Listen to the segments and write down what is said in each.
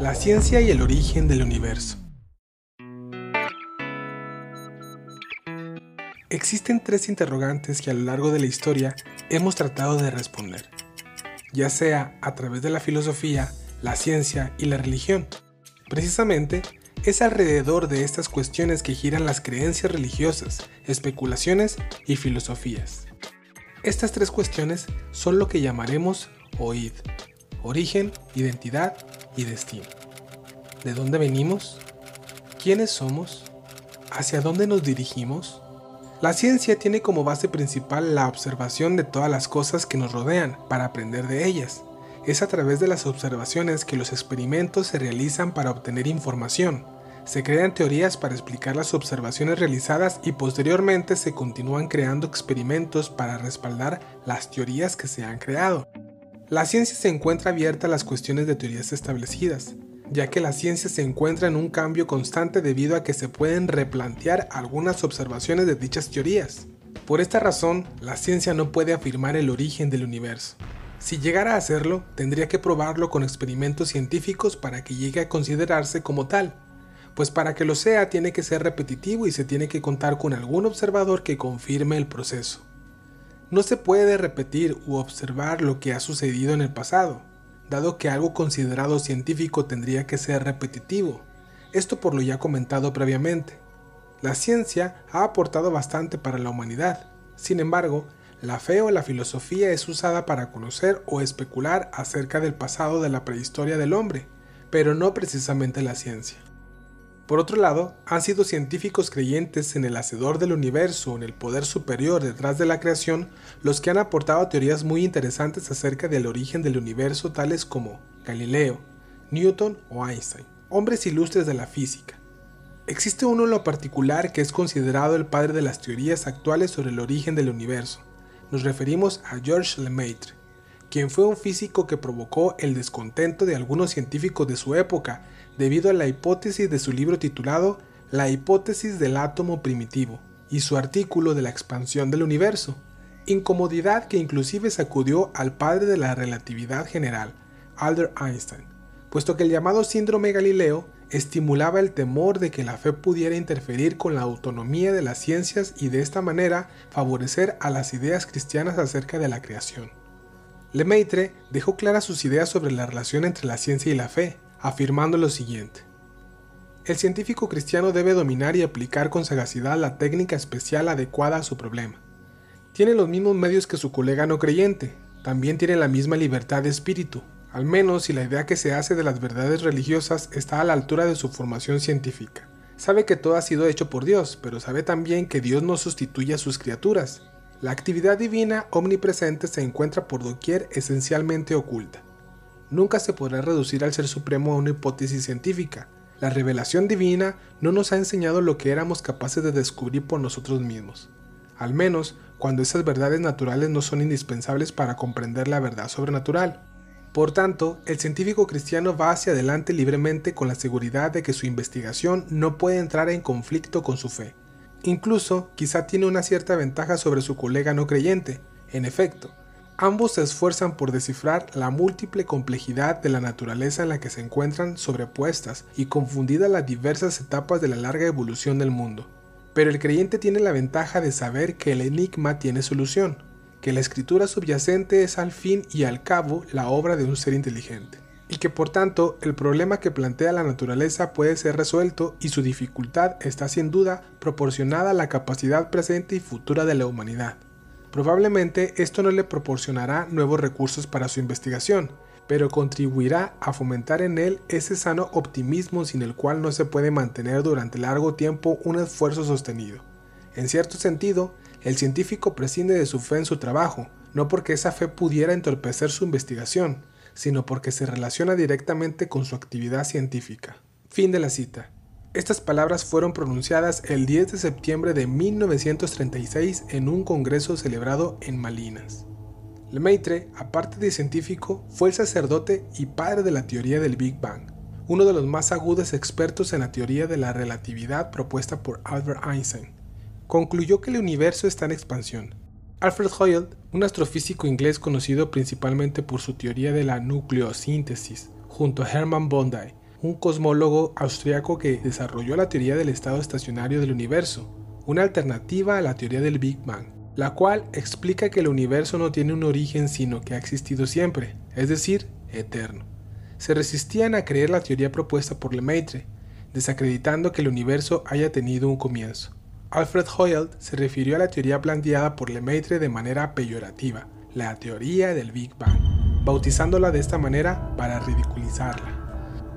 La ciencia y el origen del universo. Existen tres interrogantes que a lo largo de la historia hemos tratado de responder, ya sea a través de la filosofía, la ciencia y la religión. Precisamente, es alrededor de estas cuestiones que giran las creencias religiosas, especulaciones y filosofías. Estas tres cuestiones son lo que llamaremos OID, origen, identidad destino. ¿De dónde venimos? ¿Quiénes somos? ¿Hacia dónde nos dirigimos? La ciencia tiene como base principal la observación de todas las cosas que nos rodean para aprender de ellas. Es a través de las observaciones que los experimentos se realizan para obtener información. Se crean teorías para explicar las observaciones realizadas y posteriormente se continúan creando experimentos para respaldar las teorías que se han creado. La ciencia se encuentra abierta a las cuestiones de teorías establecidas, ya que la ciencia se encuentra en un cambio constante debido a que se pueden replantear algunas observaciones de dichas teorías. Por esta razón, la ciencia no puede afirmar el origen del universo. Si llegara a hacerlo, tendría que probarlo con experimentos científicos para que llegue a considerarse como tal, pues para que lo sea tiene que ser repetitivo y se tiene que contar con algún observador que confirme el proceso. No se puede repetir u observar lo que ha sucedido en el pasado, dado que algo considerado científico tendría que ser repetitivo. Esto por lo ya comentado previamente. La ciencia ha aportado bastante para la humanidad. Sin embargo, la fe o la filosofía es usada para conocer o especular acerca del pasado de la prehistoria del hombre, pero no precisamente la ciencia. Por otro lado, han sido científicos creyentes en el hacedor del universo, en el poder superior detrás de la creación, los que han aportado teorías muy interesantes acerca del origen del universo, tales como Galileo, Newton o Einstein, hombres ilustres de la física. Existe uno en lo particular que es considerado el padre de las teorías actuales sobre el origen del universo. Nos referimos a Georges Lemaitre, quien fue un físico que provocó el descontento de algunos científicos de su época debido a la hipótesis de su libro titulado La hipótesis del átomo primitivo y su artículo de la expansión del universo, incomodidad que inclusive sacudió al padre de la relatividad general, Albert Einstein, puesto que el llamado síndrome Galileo estimulaba el temor de que la fe pudiera interferir con la autonomía de las ciencias y de esta manera favorecer a las ideas cristianas acerca de la creación. Lemaitre dejó claras sus ideas sobre la relación entre la ciencia y la fe, afirmando lo siguiente. El científico cristiano debe dominar y aplicar con sagacidad la técnica especial adecuada a su problema. Tiene los mismos medios que su colega no creyente, también tiene la misma libertad de espíritu, al menos si la idea que se hace de las verdades religiosas está a la altura de su formación científica. Sabe que todo ha sido hecho por Dios, pero sabe también que Dios no sustituye a sus criaturas. La actividad divina omnipresente se encuentra por doquier esencialmente oculta nunca se podrá reducir al ser supremo a una hipótesis científica. La revelación divina no nos ha enseñado lo que éramos capaces de descubrir por nosotros mismos, al menos cuando esas verdades naturales no son indispensables para comprender la verdad sobrenatural. Por tanto, el científico cristiano va hacia adelante libremente con la seguridad de que su investigación no puede entrar en conflicto con su fe. Incluso, quizá tiene una cierta ventaja sobre su colega no creyente. En efecto, Ambos se esfuerzan por descifrar la múltiple complejidad de la naturaleza en la que se encuentran sobrepuestas y confundidas las diversas etapas de la larga evolución del mundo. Pero el creyente tiene la ventaja de saber que el enigma tiene solución, que la escritura subyacente es al fin y al cabo la obra de un ser inteligente, y que por tanto el problema que plantea la naturaleza puede ser resuelto y su dificultad está sin duda proporcionada a la capacidad presente y futura de la humanidad. Probablemente esto no le proporcionará nuevos recursos para su investigación, pero contribuirá a fomentar en él ese sano optimismo sin el cual no se puede mantener durante largo tiempo un esfuerzo sostenido. En cierto sentido, el científico prescinde de su fe en su trabajo, no porque esa fe pudiera entorpecer su investigación, sino porque se relaciona directamente con su actividad científica. Fin de la cita. Estas palabras fueron pronunciadas el 10 de septiembre de 1936 en un congreso celebrado en Malinas. Lemaitre, aparte de científico, fue el sacerdote y padre de la teoría del Big Bang, uno de los más agudos expertos en la teoría de la relatividad propuesta por Albert Einstein. Concluyó que el universo está en expansión. Alfred Hoyle, un astrofísico inglés conocido principalmente por su teoría de la nucleosíntesis, junto a Hermann Bondi, un cosmólogo austriaco que desarrolló la teoría del estado estacionario del universo, una alternativa a la teoría del Big Bang, la cual explica que el universo no tiene un origen sino que ha existido siempre, es decir, eterno. Se resistían a creer la teoría propuesta por Lemaitre, desacreditando que el universo haya tenido un comienzo. Alfred Hoyle se refirió a la teoría planteada por Lemaitre de manera peyorativa, la teoría del Big Bang, bautizándola de esta manera para ridiculizarla.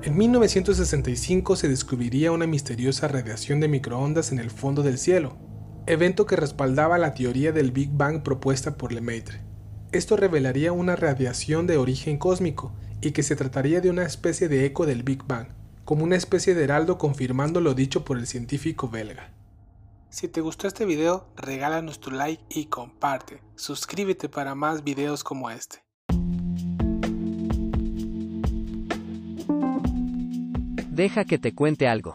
En 1965 se descubriría una misteriosa radiación de microondas en el fondo del cielo, evento que respaldaba la teoría del Big Bang propuesta por Lemaitre. Esto revelaría una radiación de origen cósmico y que se trataría de una especie de eco del Big Bang, como una especie de heraldo confirmando lo dicho por el científico belga. Si te gustó este video, regálanos tu like y comparte. Suscríbete para más videos como este. Deja que te cuente algo.